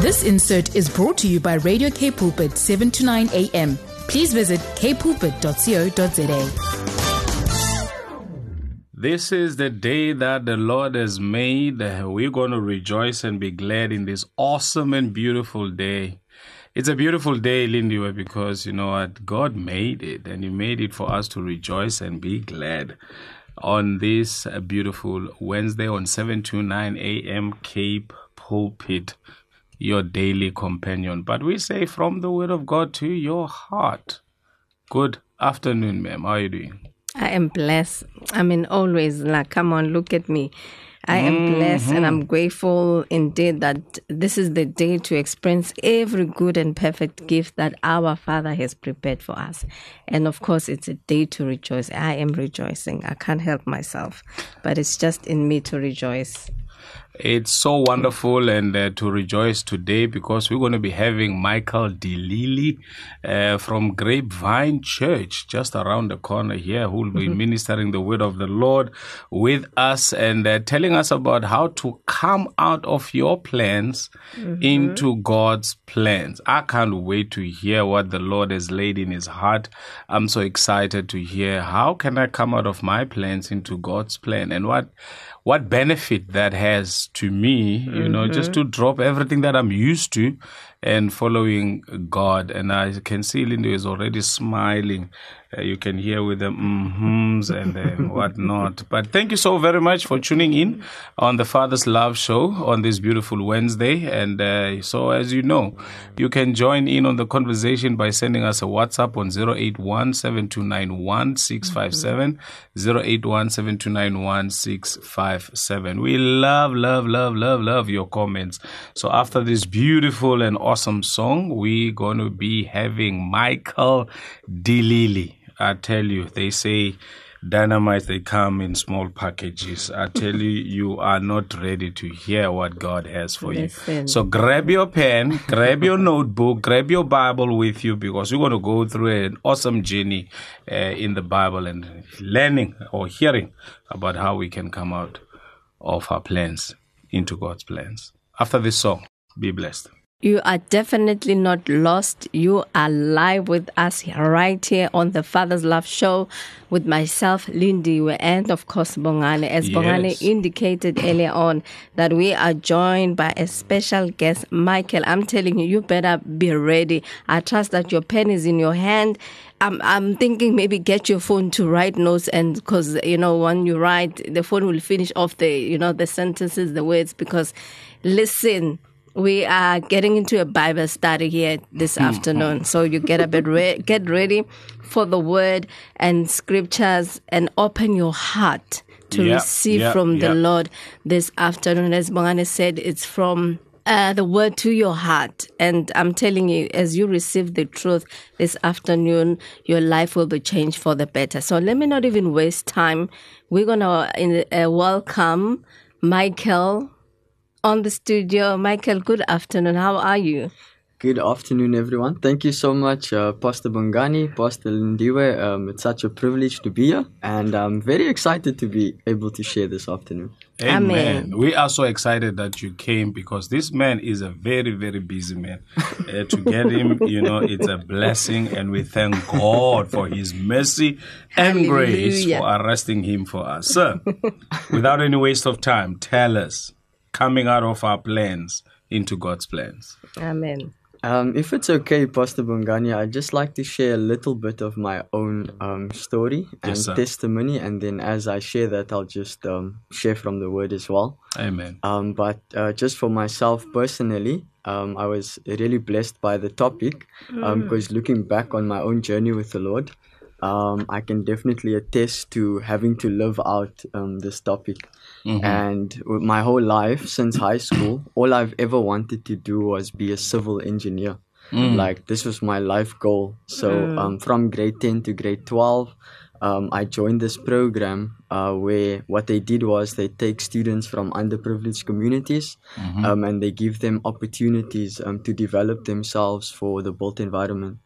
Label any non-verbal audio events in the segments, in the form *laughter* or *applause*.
This insert is brought to you by Radio K Pulpit 7 to 9 a.m. Please visit kpulpit.co.za. This is the day that the Lord has made. We're going to rejoice and be glad in this awesome and beautiful day. It's a beautiful day, Lindiwe, because you know what? God made it and He made it for us to rejoice and be glad on this beautiful Wednesday on 7 to 9 a.m. K Pulpit, your daily companion. But we say from the Word of God to your heart. Good afternoon, ma'am. How are you doing? I am blessed. I mean, always like, come on, look at me. I am blessed and I'm mm-hmm. grateful indeed that this is the day to experience every good and perfect gift that our Father has prepared for us. And of course, it's a day to rejoice. I am rejoicing. I can't help myself, but it's just in me to rejoice. It's so wonderful and uh, to rejoice today because we're going to be having Michael DeLily uh, from Grapevine Church just around the corner here who will be ministering the word of the Lord with us and uh, telling us about how to come out of your plans into God's plans. I can't wait to hear what the Lord has laid in his heart. I'm so excited to hear how can I come out of my plans into God's plan and what what benefit that has to me, you know, just mm-hmm. to drop everything that I'm used to and following God. And I can see Linda is already smiling. Uh, you can hear with the mm-hms and *laughs* whatnot. But thank you so very much for tuning in on the Father's Love Show on this beautiful Wednesday. And uh, so, as you know, you can join in on the conversation by sending us a WhatsApp on 081 7291 657. 081 657. We love, love, love, love, love your comments. So, after this beautiful and awesome song, we're going to be having Michael DeLily. I tell you, they say dynamite, they come in small packages. I tell you, *laughs* you are not ready to hear what God has for Listen. you. So grab your pen, grab your notebook, grab your Bible with you because we're going to go through an awesome journey uh, in the Bible and learning or hearing about how we can come out of our plans into God's plans. After this song, be blessed. You are definitely not lost. You are live with us right here on the Father's Love Show with myself, Lindy, and of course Bongani. As Bongani Yes. indicated earlier on, that we are joined by a special guest, Michael. I'm telling you, you better be ready. I trust that your pen is in your hand. I'm, I'm thinking maybe get your phone to write notes and because you know when you write the phone will finish off the you know the sentences the words because listen we are getting into a Bible study here this Hmm. afternoon. So you get a bit re- get ready for the word and scriptures and open your heart to Yeah, receive yeah, from the. Lord this afternoon. As Bongani said, it's from uh, the word to your heart. And I'm telling you, as you receive the truth this afternoon, your life will be changed for the better. So let me not even waste time. We're going to uh, welcome Michael on the studio. Michael, good afternoon. How are you? Good afternoon, everyone. Thank you so much, uh, Pastor Bongani, Pastor Lindiwe. Um, it's such a privilege to be here, and I'm very excited to be able to share this afternoon. Amen. Amen. We are so excited that you came because this man is a very, very busy man. Uh, to get him, you know, it's a blessing, and we thank God for His mercy and grace for arresting him for us. Sir, without any waste of time, tell us coming out of our plans into God's plans. Amen. Um, if it's okay, Pastor Bongani, I'd just like to share a little bit of my own um, story and Yes, testimony, and then as I share that, I'll just um, share from the Word as well. Amen. Um, but uh, just for myself personally, um, I was really blessed by the topic because looking back on my own journey with the Lord, um, I can definitely attest to having to live out um, this topic. And with my whole life since high school, all I've ever wanted to do was be a civil engineer. Like this was my life goal. So um, from grade 10 to grade 12, um, I joined this program uh, where what they did was they take students from underprivileged communities um, and they give them opportunities um, to develop themselves for the built environment.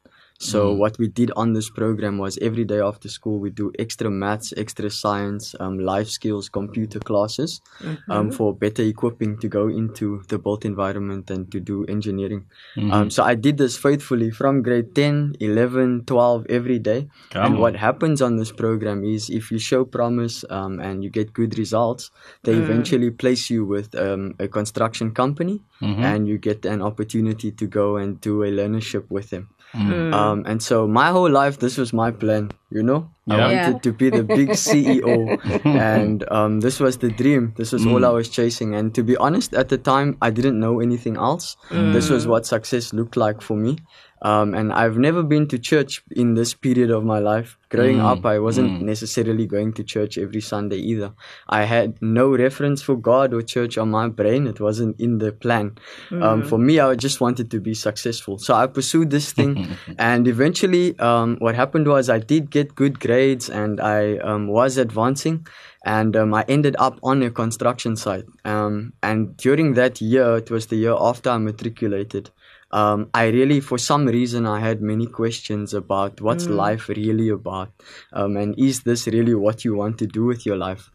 So what we did on this program was every day after school we do extra maths, extra science, um, life skills, computer classes, um, for better equipping to go into the built environment and to do engineering. Um, so I did this faithfully from grade 10, 11, 12 every day. Come and on. what happens on this program is if you show promise um, and you get good results, they eventually place you with um, a construction company and you get an opportunity to go and do a learnership with them. Um, and so my whole life, this was my plan, you know? I wanted Yeah. to be the big CEO. *laughs* and um, this was the dream. This was all I was chasing. And to be honest, at the time, I didn't know anything else. This was what success looked like for me. Um, and I've never been to church in this period of my life. Growing up, I wasn't necessarily going to church every Sunday either. I had no reference for God or church on my brain. It wasn't in the plan. Um, for me, I just wanted to be successful. So I pursued this thing. *laughs* and eventually, um, what happened was I did get good grades and I um, was advancing and um, I ended up on a construction site. Um, and during that year, it was the year after I matriculated. Um, I really, for some reason, I had many questions about what's life really about, um, and is this really what you want to do with your life?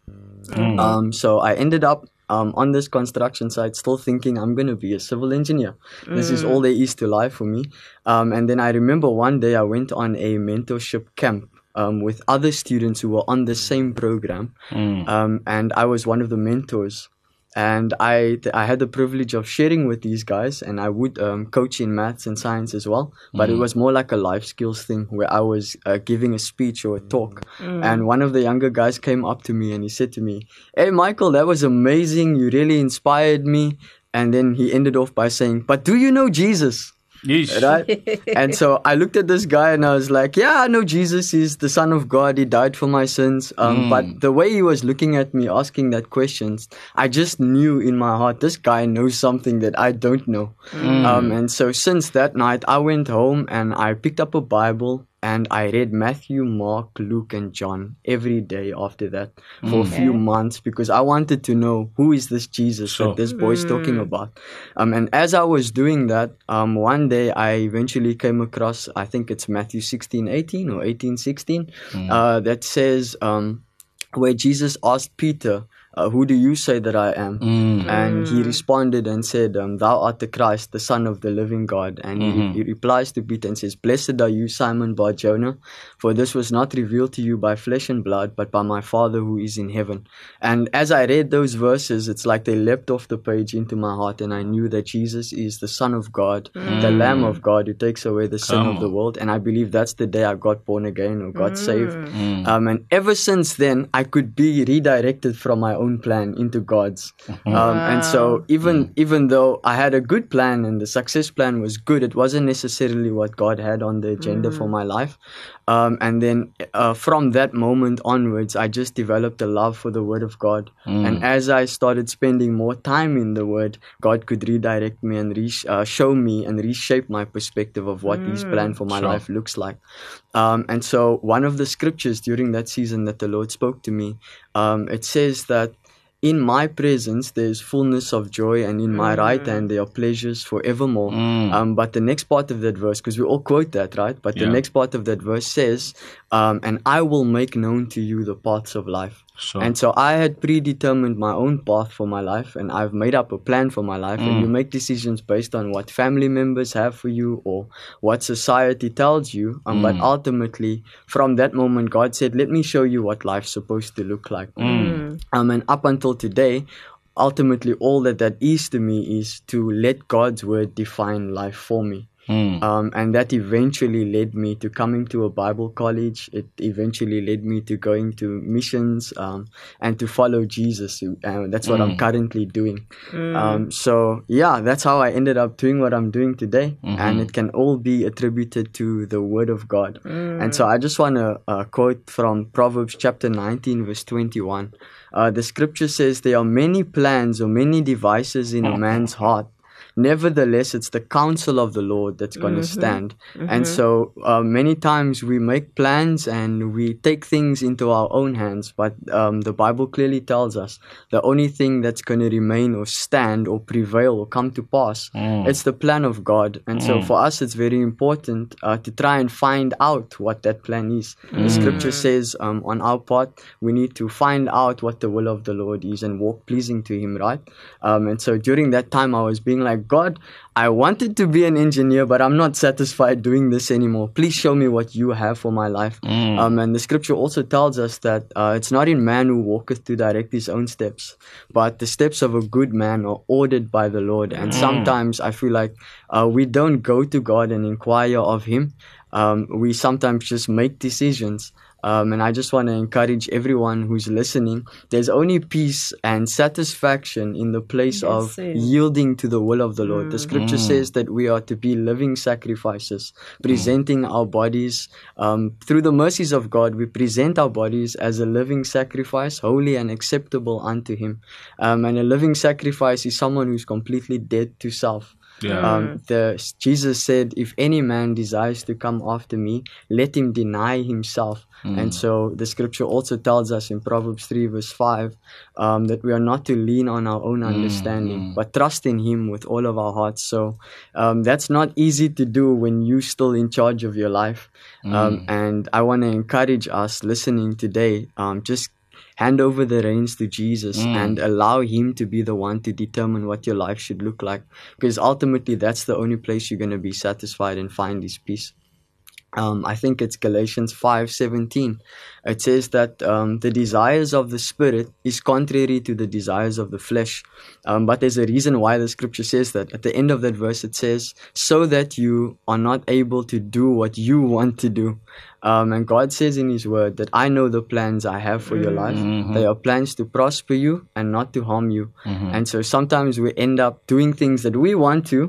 Um, so I ended up um, on this construction site, still thinking I'm going to be a civil engineer. This is all there is to life for me. Um, and then I remember one day I went on a mentorship camp um, with other students who were on the same program, um, and I was one of the mentors. And I I had the privilege of sharing with these guys, and I would um, coach in maths and science as well. But it was more like a life skills thing where I was uh, giving a speech or a talk. And one of the younger guys came up to me and he said to me, "Hey, Michael, that was amazing. You really inspired me." And then he ended off by saying, "But do you know Jesus?" Yeesh. right? and so I looked at this guy and I was like, yeah, I know Jesus is the Son of God. He died for my sins. Um, But the way he was looking at me, asking that questions, I just knew in my heart, this guy knows something that I don't know. Um, and so since that night, I went home and I picked up a Bible and I read Matthew, Mark, Luke, and John every day after that for a few months because I wanted to know who is this Jesus Sure. that this boy boy's talking about. Um, and as I was doing that, um, one day I eventually came across, I think it's Matthew 16, 18 or 18, 16, uh, that says, um, where Jesus asked Peter, uh, who do you say that I am? And he responded and said, um, Thou art the Christ, the Son of the living God. And he, he replies to Peter and says, Blessed are you, Simon Bar Jonah, for this was not revealed to you by flesh and blood, but by my Father who is in heaven. And as I read those verses, it's like they leapt off the page into my heart, and I knew that Jesus is the Son of God, the Lamb of God who takes away the sin Come of the world. And I believe that's the day I got born again or got saved. Um, and ever since then, I could be redirected from my own plan into God's. Um, and so even even though I had a good plan and the success plan was good, it wasn't necessarily what God had on the agenda for my life. Um, and then uh, from that moment onwards, I just developed a love for the Word of God. And as I started spending more time in the Word, God could redirect me and re- uh, show me and reshape my perspective of what His plan for my Sure. life looks like. Um, and so, one of the scriptures during that season that the Lord spoke to me, um, it says that in my presence there's fullness of joy, and in my right hand there are pleasures forevermore. Um, but the next part of that verse, because we all quote that, right? But the next part of that verse says, um, "And I will make known to you the paths of life." Sure. And so I had predetermined my own path for my life, and I've made up a plan for my life. And you make decisions based on what family members have for you or what society tells you. Um, But ultimately, from that moment, God said, "Let me show you what life's supposed to look like." Um, and up until today, ultimately, all that that is to me is to let God's word define life for me. Um, and that eventually led me to coming to a Bible college. It eventually led me to going to missions um, and to follow Jesus. And that's what I'm currently doing. Um, so, yeah, that's how I ended up doing what I'm doing today. And it can all be attributed to the Word of God. And so I just want to uh, quote from Proverbs chapter 19, verse 21. Uh, the scripture says, There are many plans or many devices in a man's heart Nevertheless, it's the counsel of the Lord that's going to stand. And so uh, many times we make plans and we take things into our own hands, but um, the Bible clearly tells us the only thing that's going to remain or stand or prevail or come to pass, it's the plan of God. And so for us, it's very important uh, to try and find out what that plan is. The scripture says um, on our part, we need to find out what the will of the Lord is and walk pleasing to Him, right? Um, and so during that time, I was being like, God, I wanted to be an engineer, but I'm not satisfied doing this anymore. Please show me what you have for my life. Um, and the scripture also tells us that uh, it's not in man who walketh to direct his own steps, but the steps of a good man are ordered by the Lord. And sometimes I feel like uh, we don't go to God and inquire of Him. Um, we sometimes just make decisions. Um, and I just want to encourage everyone who's listening. There's only peace and satisfaction in the place of sir. yielding to the will of the Lord. The scripture says that we are to be living sacrifices, presenting our bodies um, through the mercies of God. We present our bodies as a living sacrifice, holy and acceptable unto Him. Um, and a living sacrifice is someone who's completely dead to self. Yeah. Um, the Jesus said, "If any man desires to come after me, let him deny himself." And so the scripture also tells us in Proverbs three verse five um, that we are not to lean on our own understanding, but trust in Him with all of our hearts. So um, that's not easy to do when you're still in charge of your life. Um, and I want to encourage us listening today, um, just hand over the reins to Jesus mm. and allow Him to be the one to determine what your life should look like. Because ultimately, that's the only place you're going to be satisfied and find His peace. Um, I think it's Galatians five seventeen. It says that um, the desires of the spirit is contrary to the desires of the flesh. Um, but there's a reason why the scripture says that. At the end of that verse, it says, "So that you are not able to do what you want to do." Um, and God says in His Word that I know the plans I have for your life. They are plans to prosper you and not to harm you. And so sometimes we end up doing things that we want to,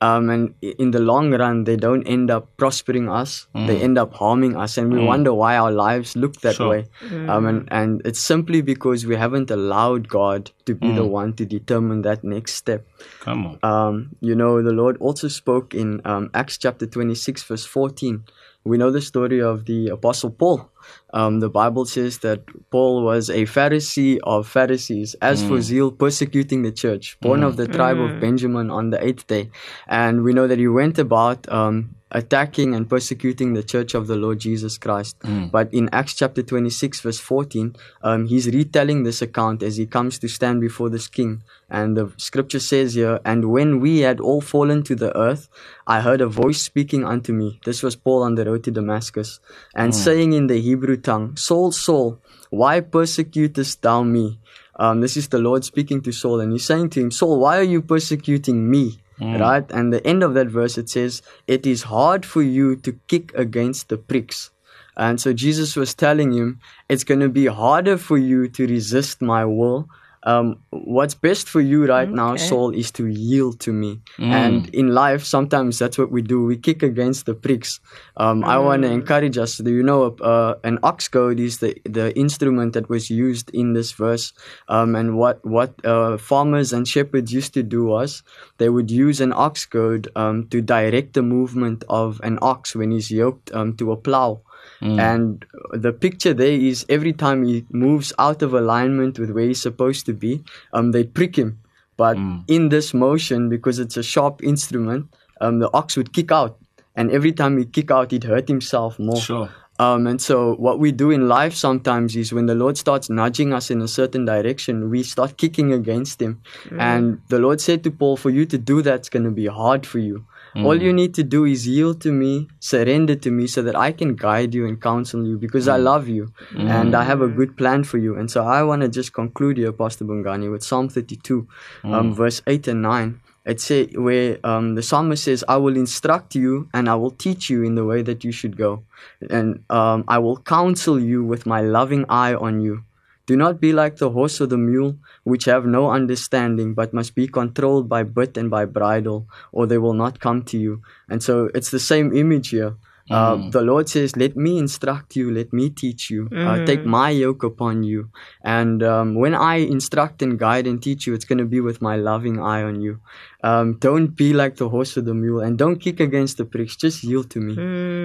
um, and in the long run, they don't end up prospering us. They end up harming us, and we wonder why our lives look that Sure. way. Um, and, and it's simply because we haven't allowed God to be the one to determine that next step. Come on. Um, you know, the Lord also spoke in um, Acts chapter 26, verse 14. We know the story of the Apostle Paul. Um, the Bible says that Paul was a Pharisee of Pharisees, as for zeal, persecuting the church, born of the tribe of Benjamin on the eighth day. And we know that he went about um, attacking and persecuting the church of the Lord Jesus Christ. But in Acts chapter 26, verse 14, um, he's retelling this account as he comes to stand before this king. And the scripture says here, And when we had all fallen to the earth, I heard a voice speaking unto me. This was Paul on the road to Damascus, and saying in the Hebrew tongue, Saul, Saul, why persecutest thou me? Um, this is the Lord speaking to Saul, and he's saying to him, Saul, why are you persecuting me? Right? And the end of that verse it says, It is hard for you to kick against the pricks. And so Jesus was telling him, It's going to be harder for you to resist my will. Um, what's best for you right now, Okay. Saul, is to yield to me. And in life, sometimes that's what we do. We kick against the pricks. Um, I want to encourage us. Do you know uh, an ox goad is the, the instrument that was used in this verse? Um, and what what uh, farmers and shepherds used to do was they would use an ox goad um, to direct the movement of an ox when he's yoked um, to a plow. And the picture there is every time he moves out of alignment with where he's supposed to be, um, they prick him. But in this motion, because it's a sharp instrument, um, the ox would kick out. And every time he'd kick out, he'd hurt himself more. Sure. Um, and so, what we do in life sometimes is when the Lord starts nudging us in a certain direction, we start kicking against Him. And the Lord said to Paul, For you to do that's going to be hard for you. All you need to do is yield to me, surrender to me, so that I can guide you and counsel you because I love you and I have a good plan for you. And so, I want to just conclude here, Pastor Bongani, with Psalm 32, um, verse 8 and 9 it say where um, the psalmist says, "I will instruct you and I will teach you in the way that you should go, and um, I will counsel you with my loving eye on you. Do not be like the horse or the mule, which have no understanding, but must be controlled by bit and by bridle, or they will not come to you." And so it's the same image here. Uh, the Lord says, Let me instruct you, let me teach you, uh, take my yoke upon you. And um, when I instruct and guide and teach you, it's going to be with my loving eye on you. Um, don't be like the horse or the mule and don't kick against the pricks. Just yield to me,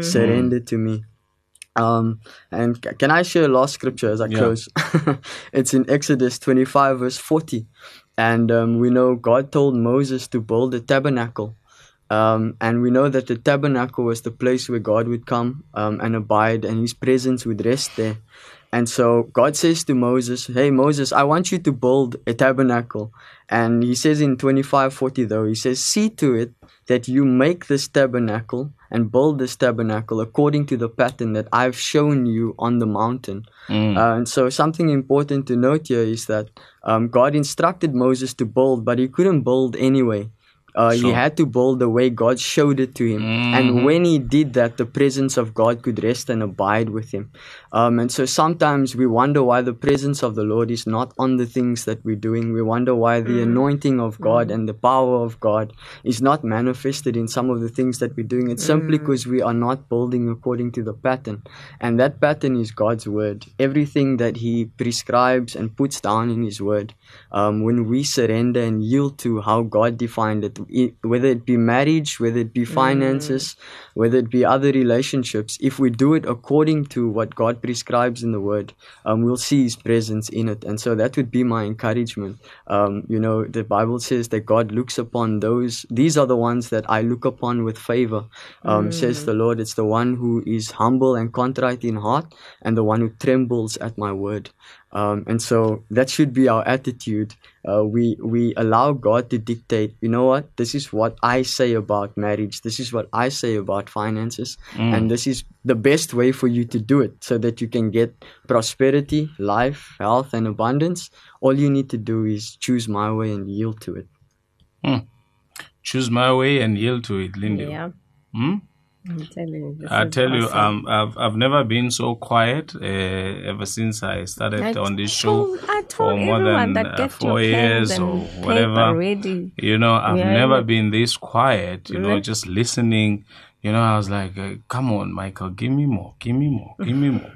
surrender to me. Um, and can I share a last scripture as I Yeah. close? *laughs* it's in Exodus 25, verse 40. And um, we know God told Moses to build a tabernacle. Um, and we know that the tabernacle was the place where God would come um, and abide, and his presence would rest there. And so God says to Moses, Hey, Moses, I want you to build a tabernacle. And he says in 2540, though, he says, See to it that you make this tabernacle and build this tabernacle according to the pattern that I've shown you on the mountain. Mm. Uh, and so, something important to note here is that um, God instructed Moses to build, but he couldn't build anyway. Uh, He had to build the way God showed it to him. And when he did that, the presence of God could rest and abide with him. Um, and so sometimes we wonder why the presence of the Lord is not on the things that we're doing. We wonder why the anointing of God and the power of God is not manifested in some of the things that we're doing. It's simply because we are not building according to the pattern. And that pattern is God's word. Everything that He prescribes and puts down in His word. Um, when we surrender and yield to how God defined it, whether it be marriage, whether it be finances, whether it be other relationships, if we do it according to what God prescribes in the Word, um, we'll see His presence in it. And so that would be my encouragement. Um, you know, the Bible says that God looks upon those, these are the ones that I look upon with favor, um, says the Lord. It's the one who is humble and contrite in heart and the one who trembles at my word. Um, and so that should be our attitude. Uh, we we allow God to dictate. You know what? This is what I say about marriage. This is what I say about finances, and this is the best way for you to do it, so that you can get prosperity, life, health, and abundance. All you need to do is choose my way and yield to it. Choose my way and yield to it, Linda. Yeah. Hmm? I'm telling you. I tell you, um, I've I've never been so quiet uh, ever since I started I on this show told- I for told more everyone than that uh, four years or whatever. ready. You know, I've Yeah, never been this quiet. You know, just listening. You know, I was like, uh, "Come on, Michael, give me more, give me more, give me more,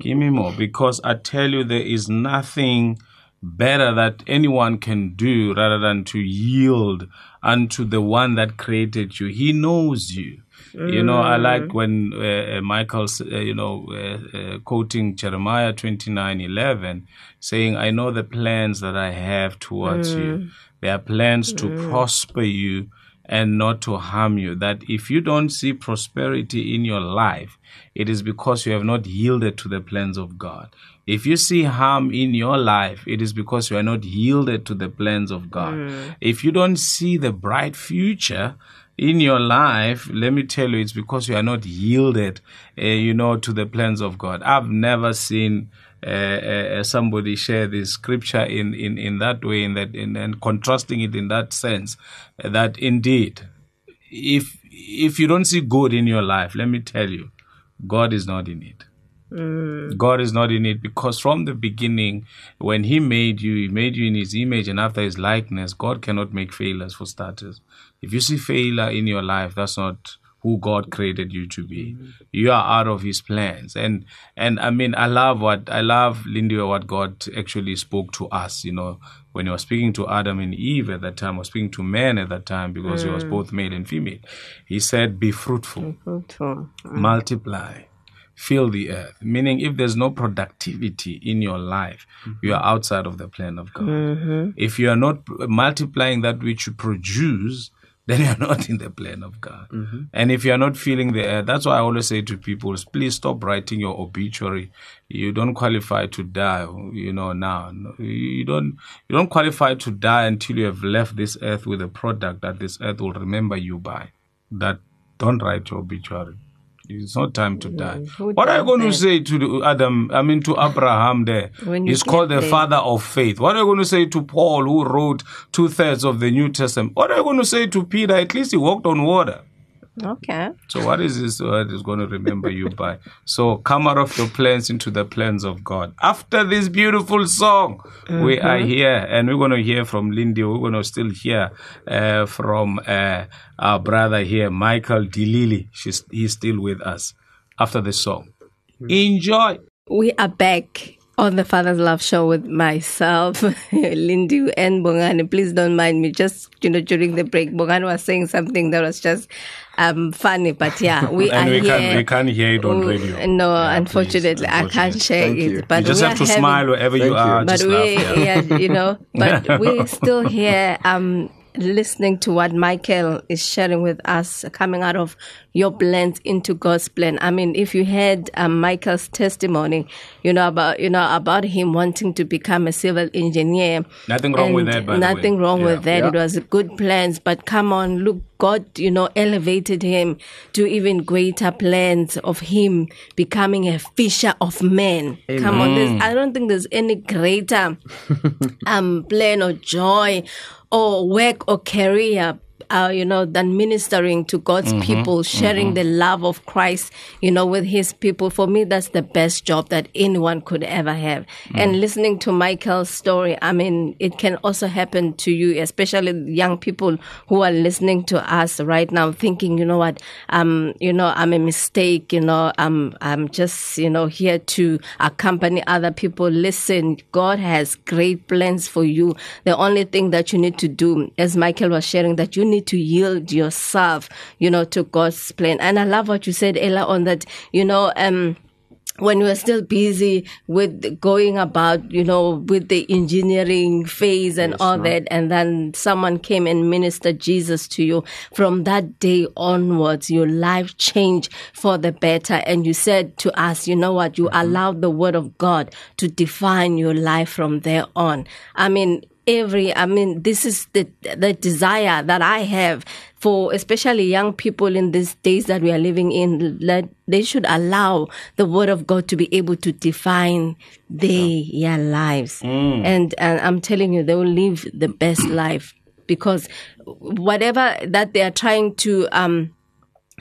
give me more." *laughs* Because I tell you, there is nothing better that anyone can do rather than to yield unto the one that created you. He knows you. You know, I like when uh, uh, Michael, uh, you know, uh, uh, quoting Jeremiah twenty nine eleven, saying, I know the plans that I have towards you. They are plans to prosper you and not to harm you. That if you don't see prosperity in your life, it is because you have not yielded to the plans of God. If you see harm in your life, it is because you are not yielded to the plans of God. If you don't see the bright future, in your life, let me tell you, it's because you are not yielded, uh, you know, to the plans of God. I've never seen uh, uh, somebody share this scripture in, in, in that way, in that, in, and contrasting it in that sense, that indeed, if if you don't see good in your life, let me tell you, God is not in it. Mm. God is not in it because from the beginning, when He made you, He made you in His image and after His likeness. God cannot make failures for starters. If you see failure in your life, that's not who God created you to be. Mm-hmm. You are out of His plans, and and I mean, I love what I love, Lindy, what God actually spoke to us. You know, when He was speaking to Adam and Eve at that time, or speaking to men at that time, because He was mm. both male and female. He said, "Be fruitful." Fruitful. Mm. multiply, fill the earth. Meaning, if there's no productivity in your life, mm-hmm. you are outside of the plan of God. Mm-hmm. If you are not multiplying that which you produce, *laughs* then you're not in the plan of God. Mm-hmm. And if you're not feeling the earth, that's why I always say to people, please stop writing your obituary. You don't qualify to die, you know, now. You don't, you don't qualify to die until you have left this earth with a product that this earth will remember you by. That don't write your obituary. It's not time to die. Mm, who What are you going to say to Adam? I mean, to Abraham there. When He's called the there. father of faith. What are you going to say to Paul, who wrote two thirds of the New Testament? What are you going to say to Peter? At least he walked on water. Okay. So what is this word is going to remember you by? So come out of your plans into the plans of God. After this beautiful song, we are here and we're going to hear from Lindy. We're going to still hear uh, from uh, our brother here, Michael Dilili. She's, he's still with us after the song. Enjoy. We are back on the Father's Love Show with myself, *laughs* Lindy, and Bongani. Please don't mind me. Just you know, during the break, Bongani was saying something that was just um funny, but yeah, *laughs* we And are we here. can't, we can't hear it on Mm, radio. No, Yeah, unfortunately, please, I can't share Thank it. you. But You just we have to are having- smile wherever you Thank you. are. but just we, laugh, yeah. *laughs* yeah, you know, but *laughs* we're still here. Um, listening to what Michael is sharing with us, coming out of your blend into God's plan. I mean, if you had um, Michael's testimony, you know about you know about him wanting to become a civil engineer. Nothing wrong with that, by the nothing way. wrong Yeah. with that. Yeah. It was good plans, but come on, look, God, you know, elevated him to even greater plans of him becoming a fisher of men. Come on, there's, I don't think there's any greater *laughs* um plan or joy or work or career uh, you know, than ministering to God's people, sharing the love of Christ, you know, with his people. For me, that's the best job that anyone could ever have. And listening to Michael's story, I mean, it can also happen to you, especially young people who are listening to us right now, thinking, you know what, um, you know, I'm a mistake, you know, I'm, I'm just, you know, here to accompany other people. Listen, God has great plans for you. The only thing that you need to do, as Michael was sharing, that you need to yield yourself, you know, to God's plan. And I love what you said earlier on that, you know, um, when we were still busy with going about, you know, with the engineering phase and all that, and then someone came and ministered Jesus to you, from that day onwards, your life changed for the better. And you said to us, you know what, you allowed the word of God to define your life from there on. I mean, every i mean this is the the desire that i have for especially young people in these days that we are living in that they should allow the word of god to be able to define their, their lives. And and i'm telling you they will live the best *clears throat* life because whatever that they are trying to um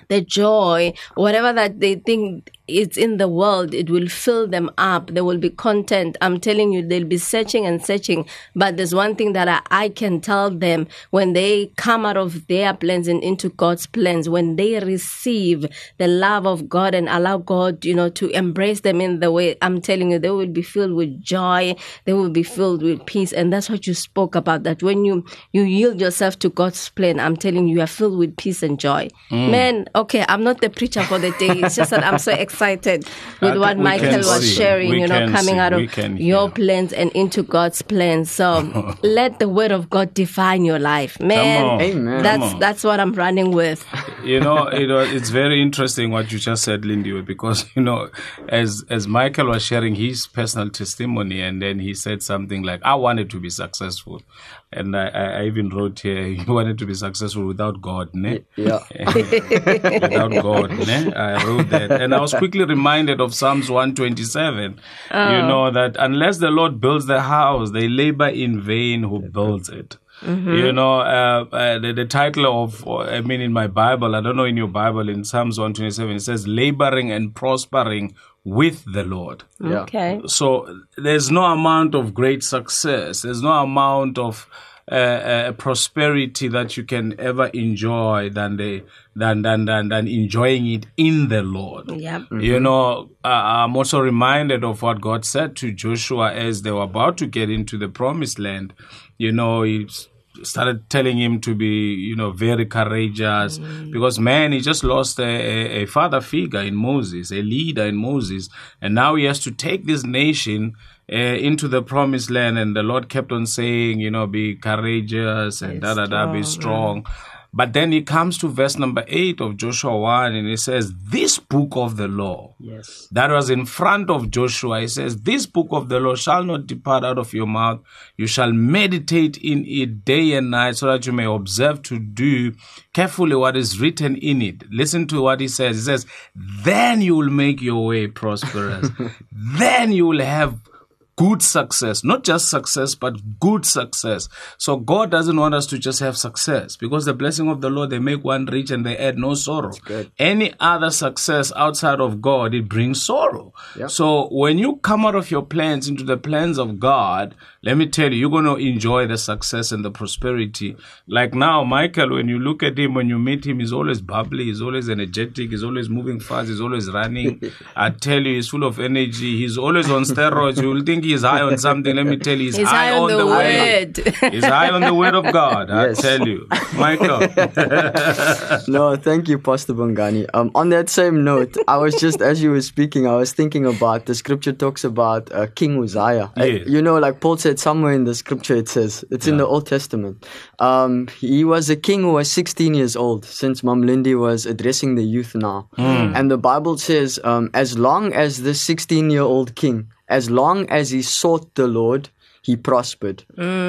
the joy, whatever that they think is in the world, it will fill them up. They will be content. I'm telling you, they'll be searching and searching. But there's one thing that I, I can tell them when they come out of their plans and into God's plans, when they receive the love of God and allow God, you know, to embrace them in the way I'm telling you, they will be filled with joy. They will be filled with peace. And that's what you spoke about, that when you, you yield yourself to God's plan, I'm telling you, you are filled with peace and joy. Mm. Man, okay, I'm not the preacher for the day. It's just that I'm so excited *laughs* with what we Michael was see. sharing, We you know, coming see. out of your hear. plans and into God's plans. So *laughs* let the word of God define your life. Man, on. Amen. that's Come on. that's what I'm running with. you know, you know, it's very interesting what you just said, Lindy, because you know, as as Michael was sharing his personal testimony, and then he said something like, "I wanted to be successful," and I, I I even wrote here, *laughs* you wanted to be successful without God." Ne? Yeah. *laughs* without God. Ne? I wrote that. And I was quickly reminded of Psalms 127. You know, that unless the Lord builds the house, they labor in vain who builds it. You know, uh, uh, the, the title of, I mean, in my Bible, I don't know in your Bible, in Psalms 127, it says, laboring and prospering with the Lord. Yeah. Okay. So there's no amount of great success. There's no amount of uh, uh, prosperity that you can ever enjoy than the than than than, than enjoying it in the Lord. Yep. You know, uh, I'm also reminded of what God said to Joshua as they were about to get into the promised land. You know, he s- started telling him to be, you know, very courageous because man, he just lost a, a, a father figure in Moses, a leader in Moses, and now he has to take this nation uh, into the promised land. And the Lord kept on saying, you know, be courageous and da da da, be strong. But then he comes to verse number eight of Joshua 1 and he says, This book of the law Yes. that was in front of Joshua. He says, This book of the law shall not depart out of your mouth. You shall meditate in it day and night so that you may observe to do carefully what is written in it. Listen to what he says. He says, Then you will make your way prosperous. *laughs* then you will have good success, not just success, but good success. So God doesn't want us to just have success because the blessing of the Lord, they make one rich and they add no sorrow. Any other success outside of God, it brings sorrow. So when you come out of your plans into the plans of God, let me tell you, you're going to enjoy the success and the prosperity. Like now, Michael, when you look at him, when you meet him, he's always bubbly, he's always energetic, he's always moving fast, he's always running. *laughs* I tell you, he's full of energy. He's always on steroids. You will think he's high on something. Let me tell you, he's, He's high on the word. He's *laughs* high on the word of God. I Yes. tell you, Michael. *laughs* no, thank you, Pastor Bongani. Um, on that same note, I was just as you were speaking, I was thinking about the scripture talks about uh, King Uzziah. Uh, Yes. you know, like Paul said somewhere in the scripture, it says it's in the Old Testament. Um, he was a king who was 16 years old. Since Mom Lindy was addressing the youth now, and the Bible says, um, as long as this 16 year old king, as long as he sought the Lord, he prospered.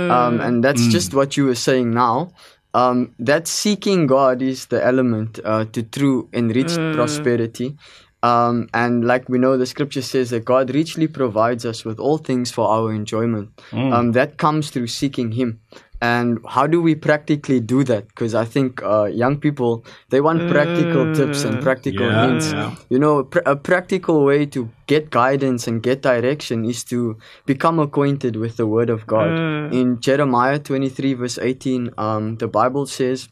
Um, and that's just what you were saying now. Um, that seeking God is the element uh, to true enriched prosperity. Um, and like we know, the scripture says that God richly provides us with all things for our enjoyment. Um, that comes through seeking Him. And how do we practically do that? Because I think uh, young people they want practical tips and practical Yeah, hints. yeah. You know, pr- a practical way to get guidance and get direction is to become acquainted with the Word of God. In Jeremiah 23, verse 18, um, the Bible says,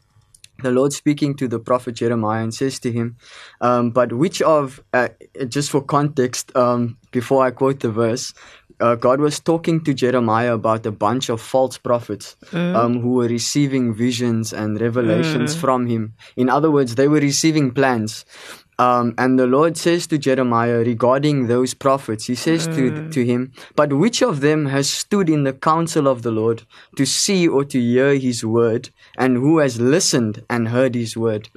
the Lord speaking to the prophet Jeremiah and says to him, um, But which of, uh, just for context, um, before I quote the verse, uh, God was talking to Jeremiah about a bunch of false prophets um, who were receiving visions and revelations from him. In other words, they were receiving plans. Um, and the Lord says to Jeremiah regarding those prophets, He says to, to him, But which of them has stood in the counsel of the Lord to see or to hear His word, and who has listened and heard His word?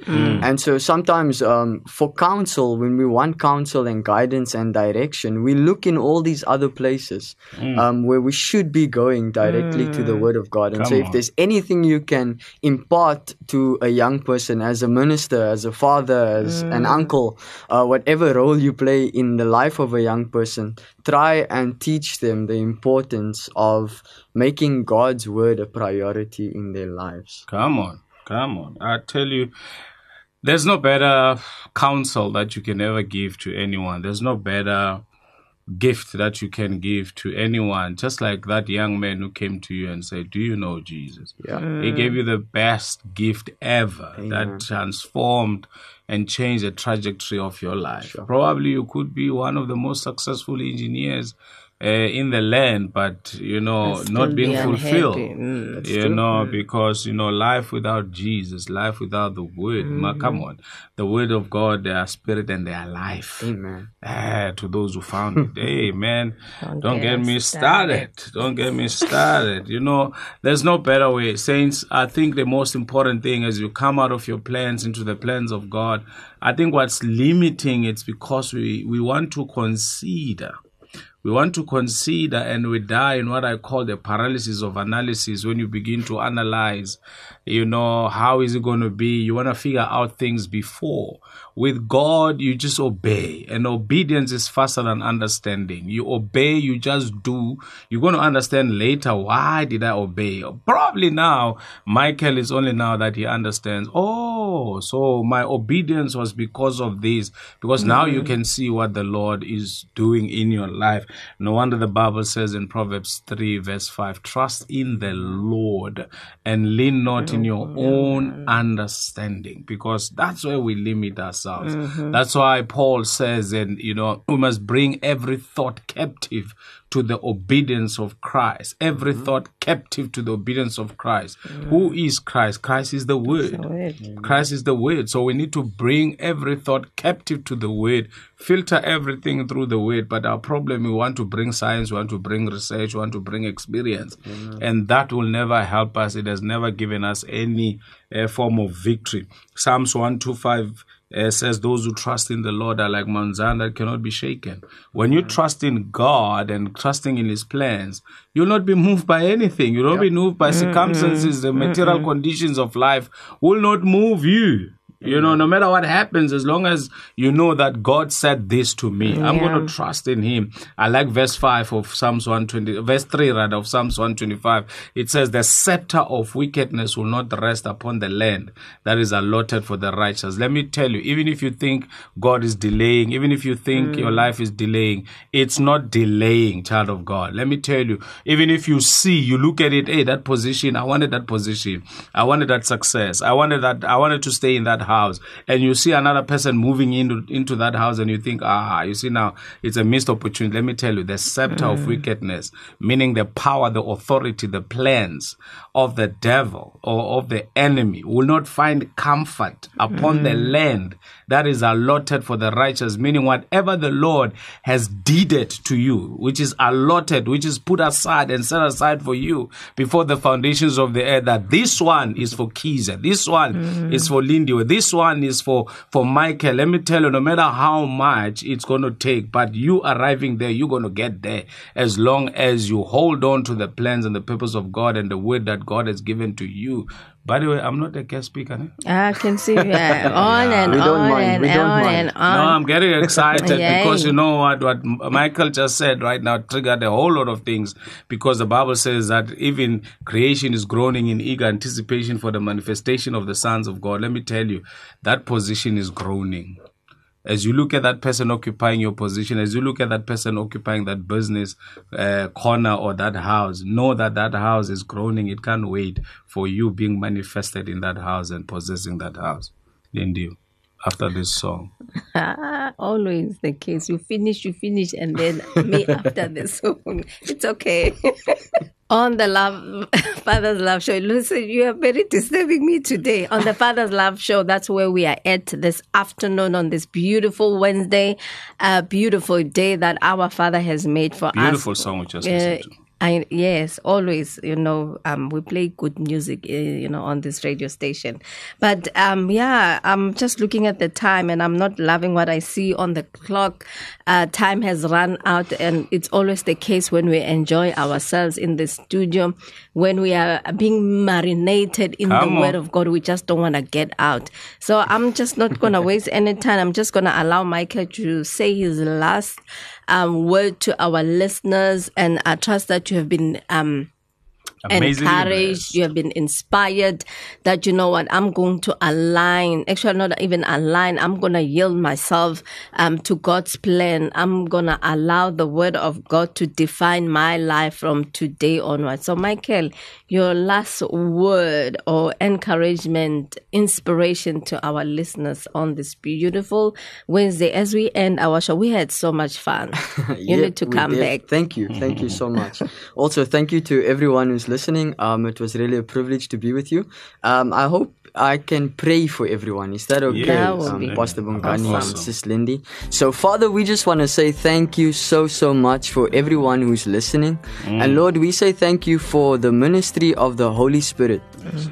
And so sometimes um, for counsel, when we want counsel and guidance and direction, we look in all these other places um, where we should be going directly to the Word of God. And Come so if on. there's anything you can impart to a young person as a minister, as a father, as an uncle, uh, whatever role you play in the life of a young person, try and teach them the importance of making God's word a priority in their lives. Come on, come on. I tell you, there's no better counsel that you can ever give to anyone. There's no better gift that you can give to anyone. Just like that young man who came to you and said, Do you know Jesus? Yeah. He gave you the best gift ever that transformed and change the trajectory of your life. Probably you could be one of the most successful engineers uh, in the land, but you know, not being be fulfilled. Mm. you know, because you know, life without Jesus, life without the Word. Ma, come on, the Word of God, they are spirit and they are life. Amen. Ah, to those who found it. *laughs* hey, man, Don't don't, get get me started. Don't get me started. You know, there's no better way. Saints, I think the most important thing as you come out of your plans into the plans of God, I think what's limiting it's because we, we want to consider. We want to consider and we die in what I call the paralysis of analysis when you begin to analyze, you know, how is it going to be? You want to figure out things before. With God, you just obey, and obedience is faster than understanding. You obey, you just do. You're going to understand later why did I obey? Probably now, Michael is only now that he understands. Oh, so my obedience was because of this. Because now you mm-hmm. can see what the Lord is doing in your life. No wonder the Bible says in Proverbs 3, verse 5 Trust in the Lord and lean not in your mm-hmm. own understanding, because that's where we limit ourselves. Mm-hmm. That's why Paul says, and you know, we must bring every thought captive to the obedience of Christ. Every thought captive to the obedience of Christ. Who is Christ? Christ is the Word. Word. Christ is the Word. So we need to bring every thought captive to the Word, filter everything through the Word. But our problem, we want to bring science, we want to bring research, we want to bring experience. And that will never help us. It has never given us any uh, form of victory. Psalms 125 uh, says, Those who trust in the Lord are like Mount Zion that cannot be shaken. When you trust in God and trusting in His plans, you'll not be moved by anything. You'll not be moved by circumstances. The material conditions of life will not move you. You know, no matter what happens, as long as you know that God said this to me, I'm going to trust in Him. I like verse 5 of Psalms 120, verse 3 rather of Psalms 125. It says, The scepter of wickedness will not rest upon the land that is allotted for the righteous. Let me tell you, even if you think God is delaying, even if you think your mm. life is delaying, it's not delaying, child of God. Let me tell you, even if you see, you look at it, hey, that position, I wanted that position. I wanted that success. I wanted that, I wanted to stay in that house. House and you see another person moving into, into that house and you think, ah, you see now, it's a missed opportunity. Let me tell you, the scepter of mm. wickedness, meaning the power, the authority, the plans of the devil or of the enemy will not find comfort upon the mm. land that is allotted for the righteous, meaning whatever the Lord has deeded to you, which is allotted, which is put aside and set aside for you before the foundations of the earth, that this one is for Kiza, this one mm. is for Lindy, or this one is for, for Michael. Let me tell you, no matter how much it's going to take, but you arriving there, you're going to get there as long as you hold on to the plans and the purpose of God and the word that God has given to you. By the way, I'm not a guest speaker. eh? I can see yeah, *laughs* on and on mind, and on mind. and on. No, I'm getting excited *laughs* because you know what what Michael just said right now triggered a whole lot of things because the Bible says that even creation is groaning in eager anticipation for the manifestation of the sons of God. Let me tell you, that position is groaning. As you look at that person occupying your position, as you look at that person occupying that business uh, corner or that house, know that that house is groaning. It can't wait for you being manifested in that house and possessing that house. Lindy, after this song. *laughs* Always the case. You finish, you finish, and then me after the song. It's okay. *laughs* On the love *laughs* Father's Love Show. Listen, you are very disturbing me today. On the Father's Love Show, that's where we are at this afternoon on this beautiful Wednesday, a beautiful day that our Father has made for us. Beautiful song we just Uh, listened to. I, yes, always, you know, um, we play good music, uh, you know, on this radio station. But, um, yeah, I'm just looking at the time and I'm not loving what I see on the clock. Uh, time has run out and it's always the case when we enjoy ourselves in the studio, when we are being marinated in Come the word of God, we just don't want to get out. So I'm just not going *laughs* to waste any time. I'm just going to allow Michael to say his last um, word to our listeners. And I trust that you have been um, Amazingly encouraged, you have been inspired that you know what, I'm going to align, actually not even align, I'm going to yield myself um, to God's plan. I'm going to allow the word of God to define my life from today onwards. So, Michael, your last word or encouragement, inspiration to our listeners on this beautiful Wednesday as we end our show. We had so much fun. *laughs* You Yeah, need to come back. Thank you. Thank you so much. *laughs* also, thank you to everyone who's listening. Um, it was really a privilege to be with you. Um, I hope I can pray for everyone. Is that okay? Yes, That um, be Pastor Bongani awesome. and Sis Lindy. So, Father, we just want to say thank you so, so much for everyone who's listening. And Lord, we say thank you for the ministry of the Holy Spirit.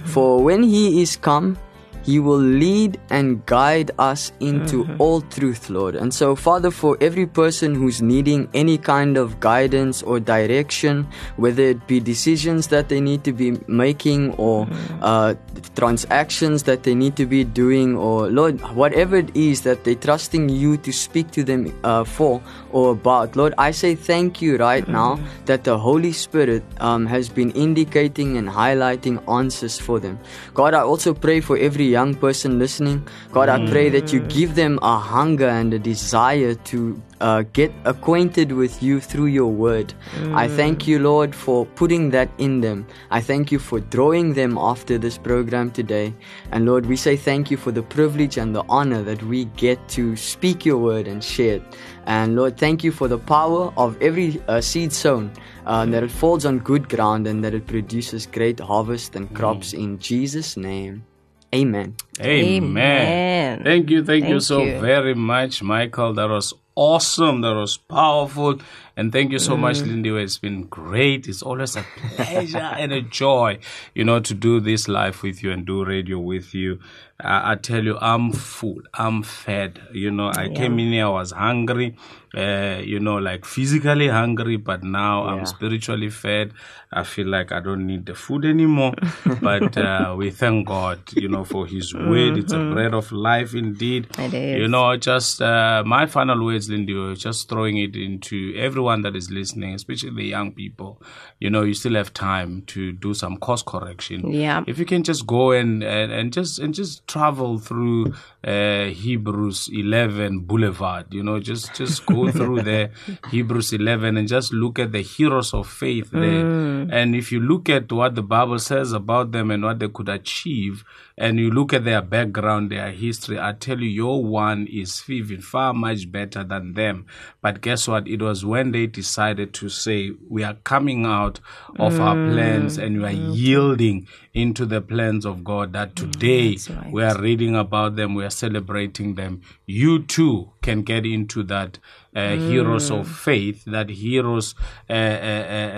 For when He is come, he will lead and guide us into all truth, Lord. And so, Father, for every person who's needing any kind of guidance or direction, whether it be decisions that they need to be making or uh, transactions that they need to be doing, or Lord, whatever it is that they're trusting you to speak to them uh, for or about, Lord, I say thank you right now that the Holy Spirit um, has been indicating and highlighting answers for them. God, I also pray for every young person listening. God, I pray that you give them a hunger and a desire to uh, get acquainted with you through your word. I thank you, Lord, for putting that in them. I thank you for drawing them after this program today. And Lord, we say thank you for the privilege and the honor that we get to speak your word and share it. And Lord, thank you for the power of every uh, seed sown, uh, that it falls on good ground and that it produces great harvest and crops in Jesus' name. Amen. Amen. Amen. Thank you. Thank, you so you. very much, Michael. That was awesome. That was powerful. And thank you so much, Lindy. It's been great. It's always a pleasure *laughs* and a joy, you know, to do this live with you and do radio with you. I, I tell you, I'm full. I'm fed. You know, I came in here, I was hungry, uh, you know, like physically hungry, but now Yeah. I'm spiritually fed. I feel like I don't need the food anymore. *laughs* but uh, we thank God, you know, for His word. It's a bread of life indeed. It is. You know, just uh, my final words, Lindy, just throwing it into everyone that is listening, especially the young people. You know, you still have time to do some course correction. Yeah. If you can just go and and, and just and just travel through uh, Hebrews 11 Boulevard, you know, just just go *laughs* through the Hebrews 11, and just look at the heroes of faith there. And if you look at what the Bible says about them and what they could achieve, and you look at their background, their history, I tell you, your one is even far much better than them. But guess what? It was when they decided to say, we are coming out of our mm. plans and we are mm. yielding into the plans of God that mm, today that's right. we are reading about them, we are celebrating them. You too can get into that uh, heroes of faith, that heroes, uh, uh, uh,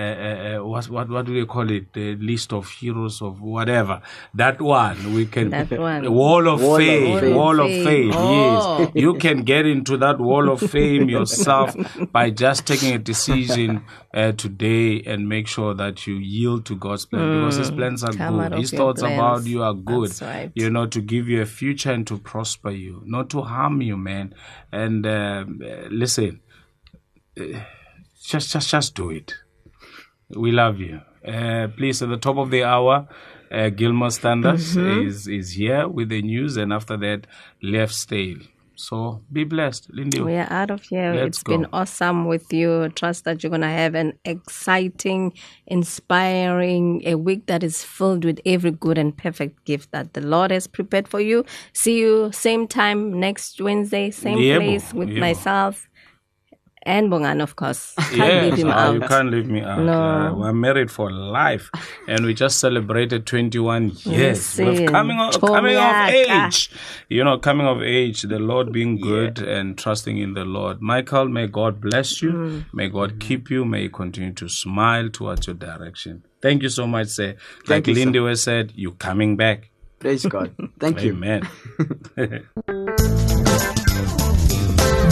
uh, uh, what, what, what do they call it? The list of heroes of whatever. That one, we can, That *laughs* one. wall of Wall of fame, fame. wall of Fame. fame, Oh. yes. You *laughs* can get into that wall of fame yourself *laughs* by just taking a decision uh, today and make sure that you yield to God's plan because His plans are Mm. Come good. His thoughts plans. about you are good. Right. You know, to give you a future and to prosper you, not to harm you, man. And um, uh, listen, uh, just, just, just do it. We love you. Uh, please, at the top of the hour, uh, Gilmore Standards Mm-hmm. is is here with the news, and after that, left stale. So be blessed, Lindy. We are out of here. Let's It's been awesome with you. Trust that you're going to have an exciting, inspiring, a week that is filled with every good and perfect gift that the Lord has prepared for you. See you same time next Wednesday, same place with myself and Bongan, of course. *laughs* Can't Yes, leave him ah, you can't leave me out. No. Uh, we're married for life, and we just celebrated 21 years. We're coming of, coming of age. You know, coming of age. The Lord being good and trusting in the Lord. Michael, may God bless you. Mm. May God keep you. May He continue to smile towards your direction. Thank you so much, sir. Thank like you, sir. Lindy was said, you coming back. Praise God. Thank you. Amen. *laughs*